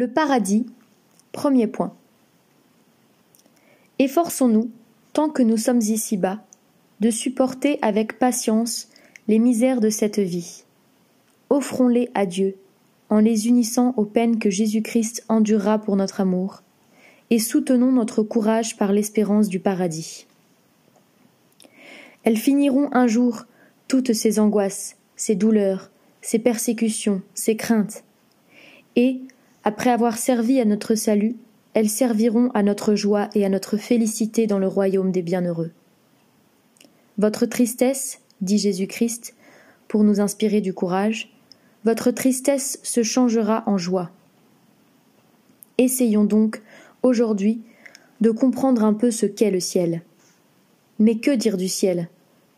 Le paradis, premier point. Efforçons-nous, tant que nous sommes ici-bas, de supporter avec patience les misères de cette vie. Offrons-les à Dieu, en les unissant aux peines que Jésus-Christ endurera pour notre amour, et soutenons notre courage par l'espérance du paradis. Elles finiront un jour, toutes ces angoisses, ces douleurs, ces persécutions, ces craintes, et, après avoir servi à notre salut, elles serviront à notre joie et à notre félicité dans le royaume des bienheureux. Votre tristesse, dit Jésus-Christ, pour nous inspirer du courage, votre tristesse se changera en joie. Essayons donc, aujourd'hui, de comprendre un peu ce qu'est le ciel. Mais que dire du ciel,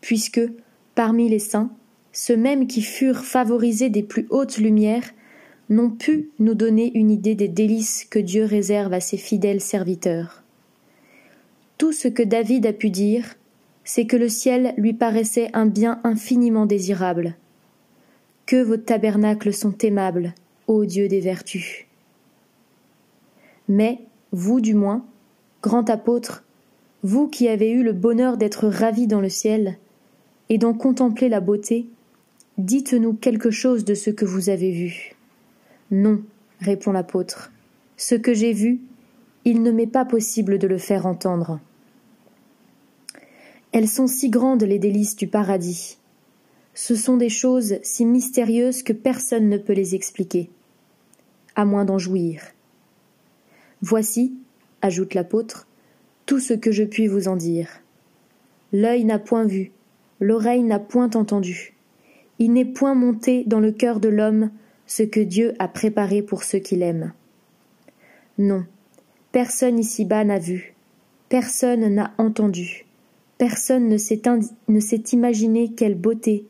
puisque, parmi les saints, ceux mêmes qui furent favorisés des plus hautes lumières n'ont pu nous donner une idée des délices que Dieu réserve à ses fidèles serviteurs. Tout ce que David a pu dire, c'est que le ciel lui paraissait un bien infiniment désirable. Que vos tabernacles sont aimables, ô Dieu des vertus. Mais, vous du moins, grand apôtre, vous qui avez eu le bonheur d'être ravis dans le ciel, et d'en contempler la beauté, dites-nous quelque chose de ce que vous avez vu. Non, répond l'apôtre. Ce que j'ai vu, il ne m'est pas possible de le faire entendre. Elles sont si grandes les délices du paradis. Ce sont des choses si mystérieuses que personne ne peut les expliquer, à moins d'en jouir. Voici, ajoute l'apôtre, tout ce que je puis vous en dire. L'œil n'a point vu, l'oreille n'a point entendu, il n'est point monté dans le cœur de l'homme ce que Dieu a préparé pour ceux qui l'aiment. Non, personne ici-bas n'a vu, personne n'a entendu, personne ne s'est, ne s'est imaginé quelle beauté,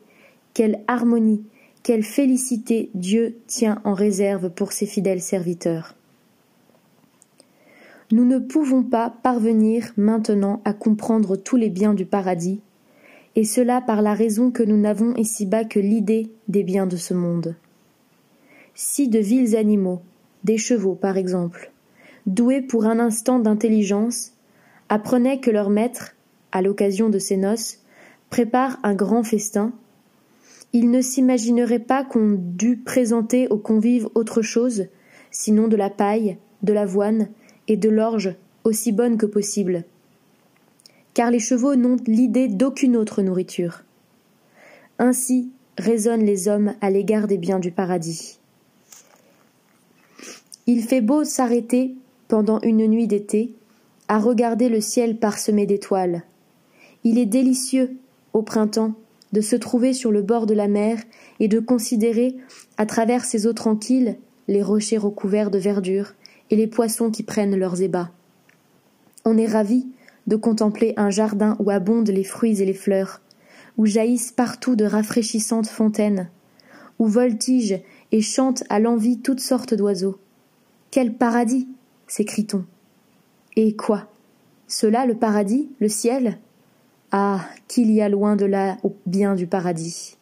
quelle harmonie, quelle félicité Dieu tient en réserve pour ses fidèles serviteurs. Nous ne pouvons pas parvenir maintenant à comprendre tous les biens du paradis, et cela par la raison que nous n'avons ici-bas que l'idée des biens de ce monde si de vils animaux, des chevaux par exemple, doués pour un instant d'intelligence, apprenaient que leur maître, à l'occasion de ces noces, prépare un grand festin, ils ne s'imagineraient pas qu'on dût présenter aux convives autre chose, sinon de la paille, de l'avoine et de l'orge aussi bonne que possible. Car les chevaux n'ont l'idée d'aucune autre nourriture. Ainsi raisonnent les hommes à l'égard des biens du paradis. Il fait beau s'arrêter, pendant une nuit d'été, à regarder le ciel parsemé d'étoiles. Il est délicieux, au printemps, de se trouver sur le bord de la mer et de considérer, à travers ces eaux tranquilles, les rochers recouverts de verdure et les poissons qui prennent leurs ébats. On est ravi de contempler un jardin où abondent les fruits et les fleurs, où jaillissent partout de rafraîchissantes fontaines, où voltigent et chantent à l'envie toutes sortes d'oiseaux. Quel paradis s'écrie-t-on. Et quoi? Cela le paradis, le ciel? Ah, qu'il y a loin de là au bien du paradis.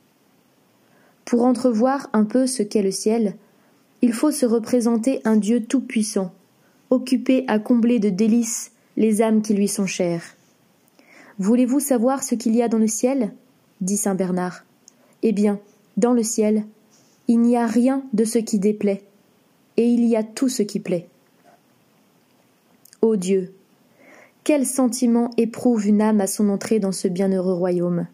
Pour entrevoir un peu ce qu'est le ciel, il faut se représenter un Dieu tout-puissant, occupé à combler de délices les âmes qui lui sont chères. Voulez-vous savoir ce qu'il y a dans le ciel? dit saint Bernard. Eh bien, dans le ciel, il n'y a rien de ce qui déplaît, et il y a tout ce qui plaît. Ô Dieu, quel sentiment éprouve une âme à son entrée dans ce bienheureux royaume?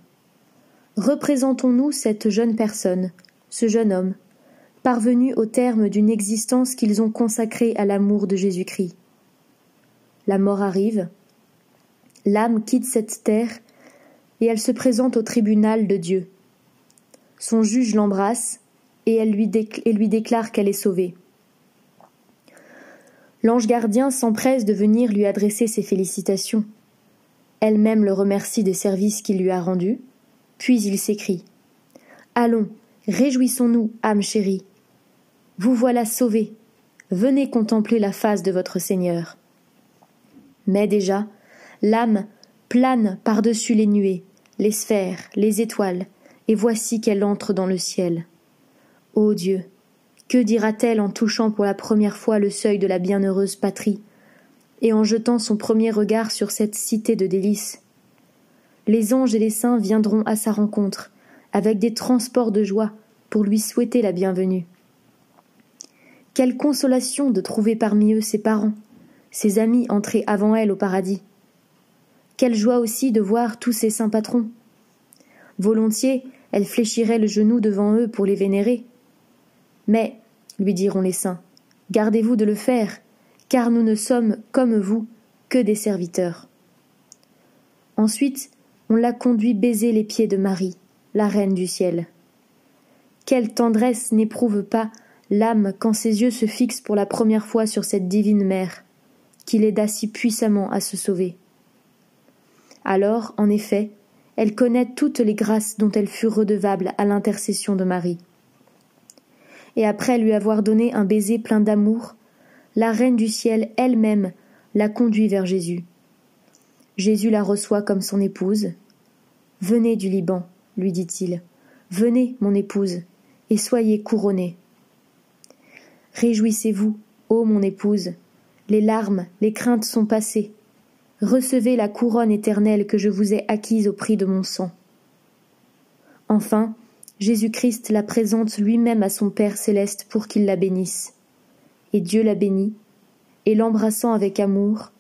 Représentons-nous cette jeune personne, ce jeune homme, parvenu au terme d'une existence qu'ils ont consacrée à l'amour de Jésus-Christ. La mort arrive, l'âme quitte cette terre, et elle se présente au tribunal de Dieu. Son juge l'embrasse, et, elle lui, déclare qu'elle est sauvée. L'ange gardien s'empresse de venir lui adresser ses félicitations. Elle-même le remercie des services qu'il lui a rendus, puis il s'écrie. Allons, réjouissons-nous, âme chérie. Vous voilà sauvée. Venez contempler la face de votre Seigneur. Mais déjà, l'âme plane par-dessus les nuées, les sphères, les étoiles, et voici qu'elle entre dans le ciel. Ô Dieu, Que dira-t-elle en touchant pour la première fois le seuil de la bienheureuse patrie, et en jetant son premier regard sur cette cité de délices? Les anges et les saints viendront à sa rencontre, avec des transports de joie, pour lui souhaiter la bienvenue. Quelle consolation de trouver parmi eux ses parents, ses amis entrés avant elle au paradis. Quelle joie aussi de voir tous ces saints patrons. Volontiers, elle fléchirait le genou devant eux pour les vénérer. Mais, lui diront les saints, gardez-vous de le faire, car nous ne sommes, comme vous, que des serviteurs. Ensuite, on l'a conduit baiser les pieds de Marie, la reine du ciel. Quelle tendresse n'éprouve pas l'âme quand ses yeux se fixent pour la première fois sur cette divine mère, qui l'aida si puissamment à se sauver. Alors, en effet, elle connaît toutes les grâces dont elle fut redevable à l'intercession de Marie. Et après lui avoir donné un baiser plein d'amour, la reine du ciel elle-même la conduit vers Jésus. Jésus la reçoit comme son épouse. Venez du Liban, lui dit-il. Venez, mon épouse, et soyez couronnée. Réjouissez-vous, ô mon épouse, les larmes, les craintes sont passées. Recevez la couronne éternelle que je vous ai acquise au prix de mon sang. Enfin, Jésus-Christ la présente lui-même à son Père céleste pour qu'il la bénisse. Et Dieu la bénit, et l'embrassant avec amour,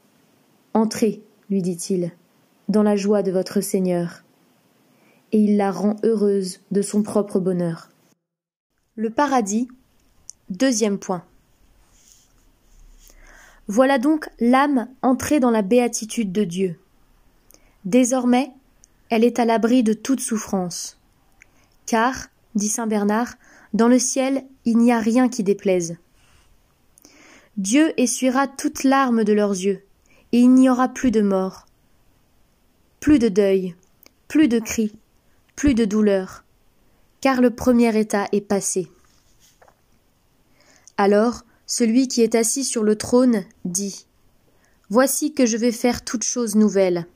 Entrez, lui dit-il, dans la joie de votre Seigneur. Et il la rend heureuse de son propre bonheur. Le paradis, Deuxième point. Voilà donc l'âme entrée dans la béatitude de Dieu. Désormais, elle est à l'abri de toute souffrance. Car, dit saint Bernard, dans le ciel il n'y a rien qui déplaise. Dieu essuiera toutes larmes de leurs yeux, et il n'y aura plus de mort, plus de deuil, plus de cris, plus de douleur, car le premier état est passé. Alors celui qui est assis sur le trône dit Voici que je vais faire toutes choses nouvelles.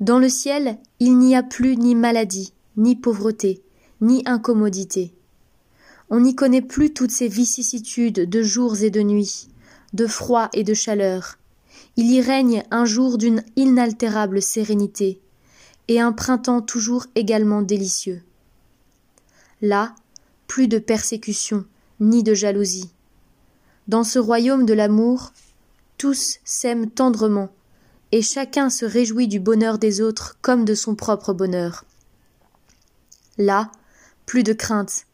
Dans le ciel, il n'y a plus ni maladie, ni pauvreté, ni incommodité. On n'y connaît plus toutes ces vicissitudes de jours et de nuits, de froid et de chaleur. Il y règne un jour d'une inaltérable sérénité, et un printemps toujours également délicieux. Là, plus de persécutions, ni de jalousie. Dans ce royaume de l'amour, tous s'aiment tendrement, et chacun se réjouit du bonheur des autres comme de son propre bonheur. Là, plus de crainte,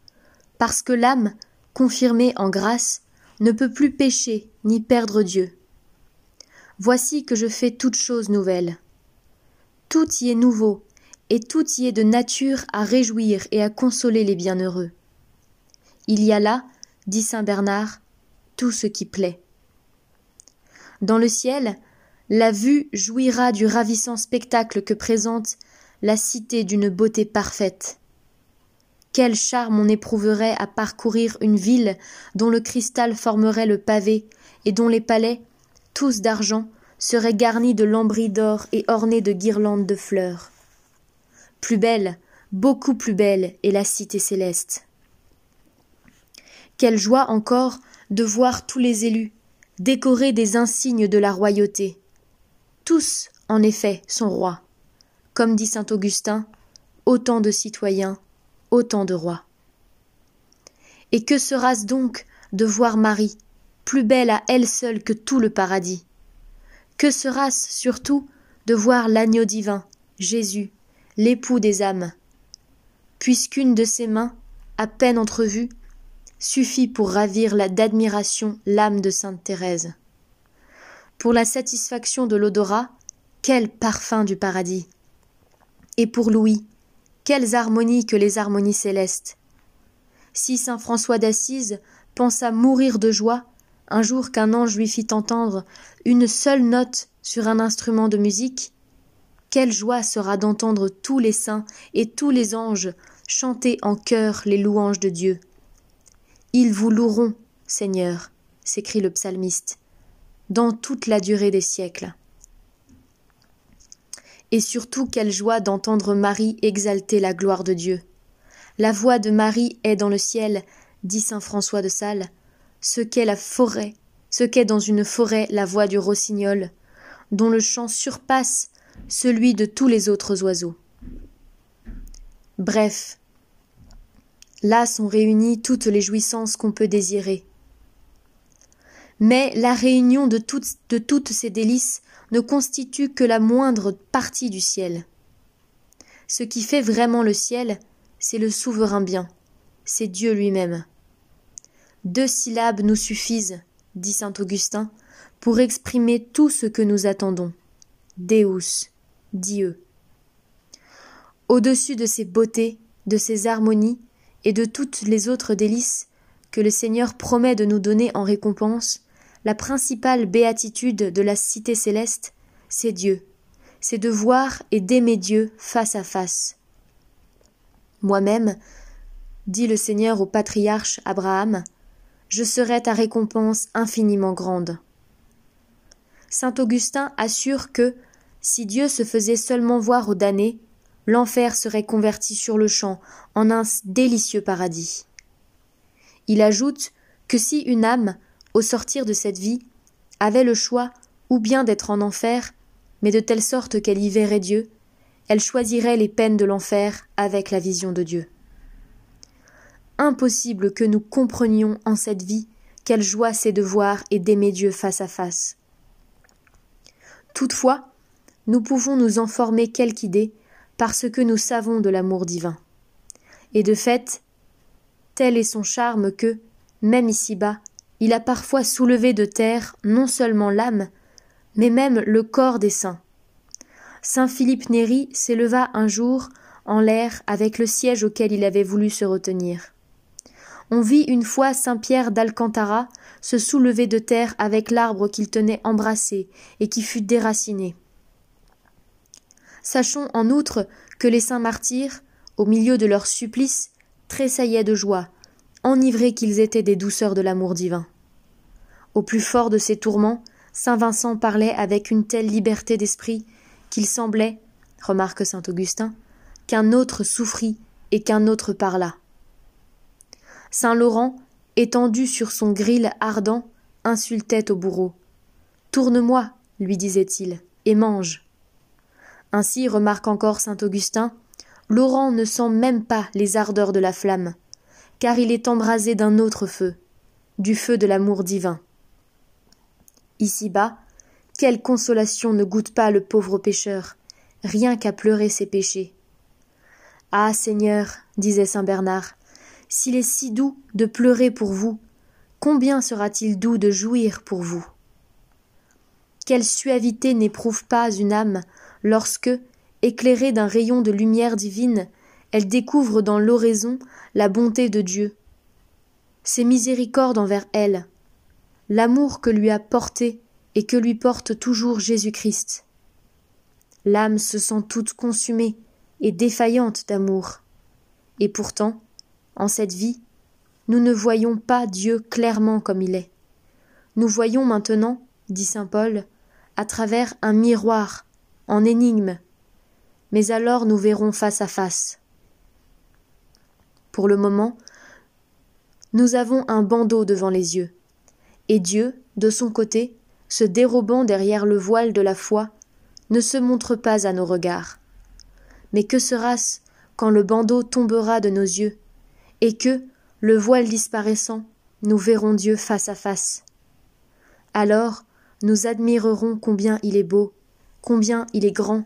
parce que l'âme, confirmée en grâce, ne peut plus pécher ni perdre Dieu. Voici que je fais toutes choses nouvelles. Tout y est nouveau, et tout y est de nature à réjouir et à consoler les bienheureux. Il y a là, dit saint Bernard, tout ce qui plaît. Dans le ciel, la vue jouira du ravissant spectacle que présente la cité d'une beauté parfaite. Quel charme on éprouverait à parcourir une ville dont le cristal formerait le pavé et dont les palais, tous d'argent, seraient garnis de lambris d'or et ornés de guirlandes de fleurs. Plus belle, beaucoup plus belle est la cité céleste. Quelle joie encore de voir tous les élus, décorés des insignes de la royauté. Tous, en effet, sont rois. Comme dit saint Augustin, autant de citoyens, autant de rois. Et que sera-ce donc de voir Marie, plus belle à elle seule que tout le paradis? Que sera-ce surtout de voir l'agneau divin, Jésus, l'époux des âmes? Puisqu'une de ses mains, à peine entrevue, suffit pour ravir d'admiration l'âme de sainte Thérèse. Pour la satisfaction de l'odorat, quel parfum du paradis. Et pour Louis, quelles harmonies que les harmonies célestes. Si saint François d'Assise pensa mourir de joie un jour qu'un ange lui fit entendre une seule note sur un instrument de musique, quelle joie sera d'entendre tous les saints et tous les anges chanter en chœur les louanges de Dieu. Ils vous loueront, Seigneur, s'écrie le psalmiste, dans toute la durée des siècles. Et surtout quelle joie d'entendre Marie exalter la gloire de Dieu. La voix de Marie est dans le ciel dit saint François de Sales, ce qu'est la forêt, ce qu'est dans une forêt la voix du rossignol, dont le chant surpasse celui de tous les autres oiseaux. Bref, là sont réunies toutes les jouissances qu'on peut désirer. Mais la réunion de toutes, ces délices ne constitue que la moindre partie du ciel. Ce qui fait vraiment le ciel, c'est le souverain bien, c'est Dieu lui-même. Deux syllabes nous suffisent, dit saint Augustin, pour exprimer tout ce que nous attendons. Deus, Dieu. Au-dessus de ces beautés, de ces harmonies et de toutes les autres délices que le Seigneur promet de nous donner en récompense, la principale béatitude de la cité céleste, c'est Dieu, c'est de voir et d'aimer Dieu face à face. Moi-même, dit le Seigneur au patriarche Abraham, je serai ta récompense infiniment grande. Saint Augustin assure que, si Dieu se faisait seulement voir aux damnés, l'enfer serait converti sur le champ en un délicieux paradis. Il ajoute que si une âme, au sortir de cette vie, avait le choix ou bien d'être en enfer, mais de telle sorte qu'elle y verrait Dieu, elle choisirait les peines de l'enfer avec la vision de Dieu. Impossible que nous comprenions en cette vie quelle joie c'est de voir et d'aimer Dieu face à face. Toutefois, nous pouvons nous en former quelque idée parce que nous savons de l'amour divin. Et de fait, tel est son charme que, même ici-bas, il a parfois soulevé de terre non seulement l'âme, mais même le corps des saints. Saint Philippe Néri s'éleva un jour en l'air avec le siège auquel il avait voulu se retenir. On vit une fois saint Pierre d'Alcantara se soulever de terre avec l'arbre qu'il tenait embrassé et qui fut déraciné. Sachons en outre que les saints martyrs, au milieu de leur supplice, tressaillaient de joie, enivrés qu'ils étaient des douceurs de l'amour divin. Au plus fort de ces tourments, saint Vincent parlait avec une telle liberté d'esprit qu'il semblait, remarque saint Augustin, qu'un autre souffrit et qu'un autre parlât. Saint Laurent, étendu sur son gril ardent, insultait au bourreau. Tourne-moi, lui disait-il, et mange. Ainsi, remarque encore saint Augustin, Laurent ne sent même pas les ardeurs de la flamme, car il est embrasé d'un autre feu, du feu de l'amour divin. Ici-bas, quelle consolation ne goûte pas le pauvre pécheur, rien qu'à pleurer ses péchés. Ah. Seigneur, disait saint Bernard, s'il est si doux de pleurer pour vous, combien sera t-il doux de jouir pour vous? Quelle suavité n'éprouve pas une âme lorsque, éclairée d'un rayon de lumière divine, elle découvre dans l'oraison la bonté de Dieu, ses miséricordes envers elle, l'amour que lui a porté et que lui porte toujours Jésus-Christ. L'âme se sent toute consumée et défaillante d'amour. Et pourtant, en cette vie, nous ne voyons pas Dieu clairement comme il est. Nous voyons maintenant, dit saint Paul, à travers un miroir, en énigme, mais alors nous verrons face à face. Pour le moment, nous avons un bandeau devant les yeux, et Dieu, de son côté, se dérobant derrière le voile de la foi, ne se montre pas à nos regards. Mais que sera-ce quand le bandeau tombera de nos yeux et que, le voile disparaissant, nous verrons Dieu face à face? Alors nous admirerons combien il est beau, combien il est grand,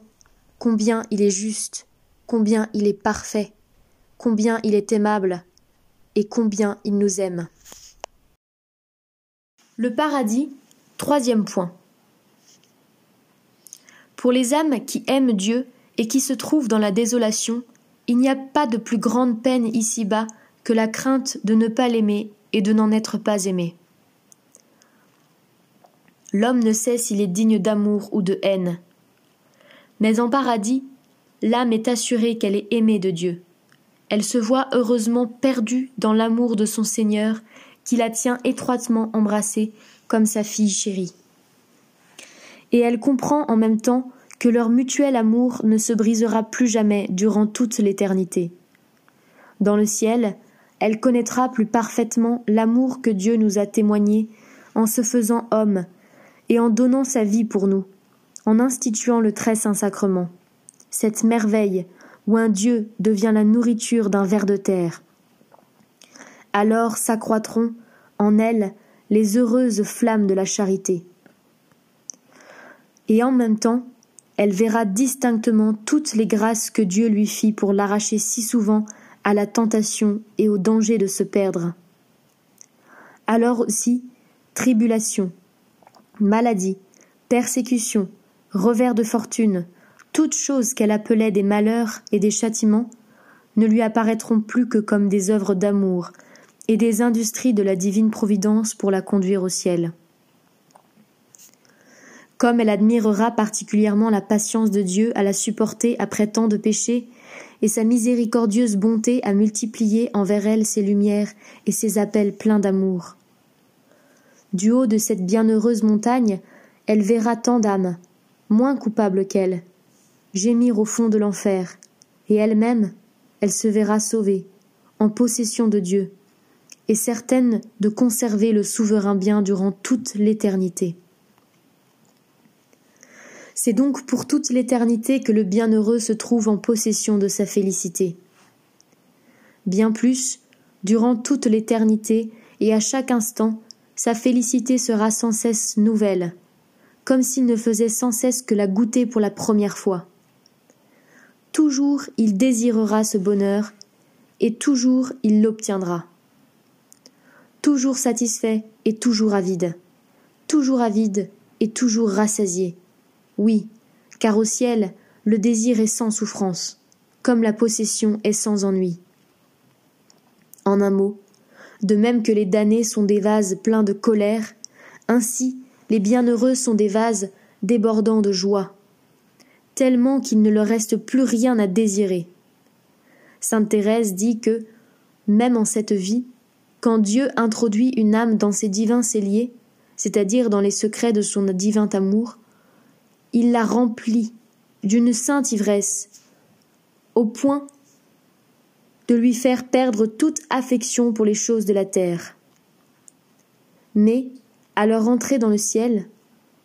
combien il est juste, combien il est parfait, combien il est aimable, et combien il nous aime. Le paradis, troisième point. Pour les âmes qui aiment Dieu et qui se trouvent dans la désolation, il n'y a pas de plus grande peine ici-bas que la crainte de ne pas l'aimer et de n'en être pas aimé. L'homme ne sait s'il est digne d'amour ou de haine. Mais en paradis, l'âme est assurée qu'elle est aimée de Dieu. Elle se voit heureusement perdue dans l'amour de son Seigneur qui la tient étroitement embrassée comme sa fille chérie. Et elle comprend en même temps que leur mutuel amour ne se brisera plus jamais durant toute l'éternité. Dans le ciel, elle connaîtra plus parfaitement l'amour que Dieu nous a témoigné en se faisant homme et en donnant sa vie pour nous, en instituant le très saint sacrement, cette merveille où un Dieu devient la nourriture d'un ver de terre. Alors s'accroîtront en elle les heureuses flammes de la charité. Et en même temps, elle verra distinctement toutes les grâces que Dieu lui fit pour l'arracher si souvent à la tentation et au danger de se perdre. Alors aussi, tribulation, maladie, persécution, revers de fortune, toutes choses qu'elle appelait des malheurs et des châtiments, ne lui apparaîtront plus que comme des œuvres d'amour et des industries de la divine providence pour la conduire au ciel. Comme elle admirera particulièrement la patience de Dieu à la supporter après tant de péchés, et sa miséricordieuse bonté à multiplier envers elle ses lumières et ses appels pleins d'amour. Du haut de cette bienheureuse montagne, elle verra tant d'âmes, moins coupables qu'elle, gémir au fond de l'enfer, et elle-même, elle se verra sauvée, en possession de Dieu, et certaine de conserver le souverain bien durant toute l'éternité. C'est donc pour toute l'éternité que le bienheureux se trouve en possession de sa félicité. Bien plus, durant toute l'éternité et à chaque instant, sa félicité sera sans cesse nouvelle, comme s'il ne faisait sans cesse que la goûter pour la première fois. Toujours il désirera ce bonheur, et toujours il l'obtiendra toujours satisfait et toujours avide, toujours avide et toujours rassasié. Oui, car au ciel, le désir est sans souffrance, comme la possession est sans ennui. En un mot, de même que les damnés sont des vases pleins de colère, ainsi les bienheureux sont des vases débordant de joie, tellement qu'il ne leur reste plus rien à désirer. Sainte Thérèse dit que, même en cette vie, quand Dieu introduit une âme dans ses divins celliers, c'est-à-dire dans les secrets de son divin amour, il la remplit d'une sainte ivresse, au point de lui faire perdre toute affection pour les choses de la terre. Mais, à leur entrée dans le ciel,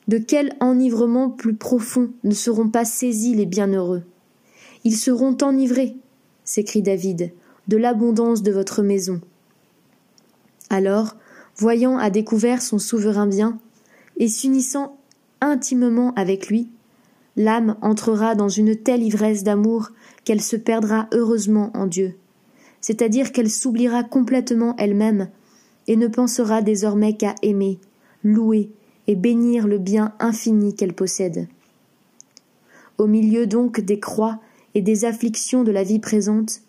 de quel enivrement plus profond ne seront pas saisis les bienheureux? Ils seront enivrés, s'écrie David, de l'abondance de votre maison. Alors, voyant à découvert son souverain bien, et s'unissant intimement avec lui, l'âme entrera dans une telle ivresse d'amour qu'elle se perdra heureusement en Dieu, c'est-à-dire qu'elle s'oubliera complètement elle-même et ne pensera désormais qu'à aimer, louer et bénir le bien infini qu'elle possède. Au milieu donc des croix et des afflictions de la vie présente,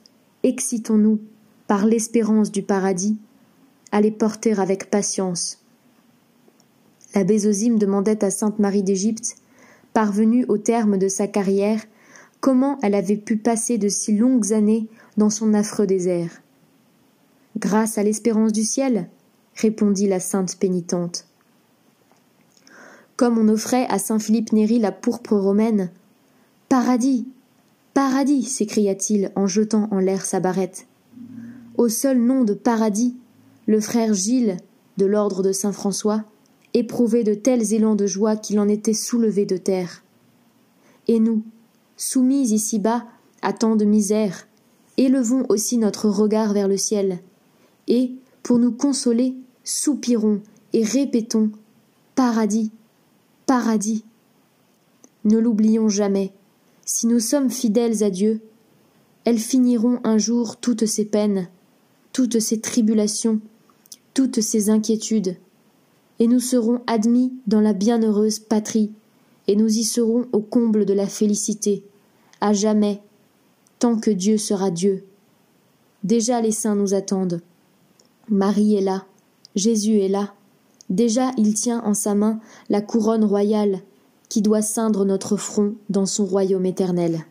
excitons-nous, par l'espérance du paradis, à les porter avec patience. La Zosime demandait à sainte Marie d'Égypte, parvenue au terme de sa carrière, comment elle avait pu passer de si longues années dans son affreux désert. Grâce à l'espérance du ciel, répondit la sainte pénitente. Comme on offrait à saint Philippe Néri la pourpre romaine. Paradis. Paradis. s'écria-t-il en jetant en l'air sa barrette. Au seul nom de paradis, le frère Gilles, de l'ordre de saint François, éprouvait de tels élans de joie qu'il en était soulevé de terre. Et nous, soumis ici-bas à tant de misère, élevons aussi notre regard vers le ciel, et, pour nous consoler, soupirons et répétons Paradis, paradis. Ne l'oublions jamais, si nous sommes fidèles à Dieu, elles finiront un jour toutes ces peines, toutes ces tribulations, toutes ces inquiétudes, et nous serons admis dans la bienheureuse patrie, et nous y serons au comble de la félicité, à jamais, tant que Dieu sera Dieu. Déjà les saints nous attendent. Marie est là, Jésus est là, déjà il tient en sa main la couronne royale qui doit ceindre notre front dans son royaume éternel.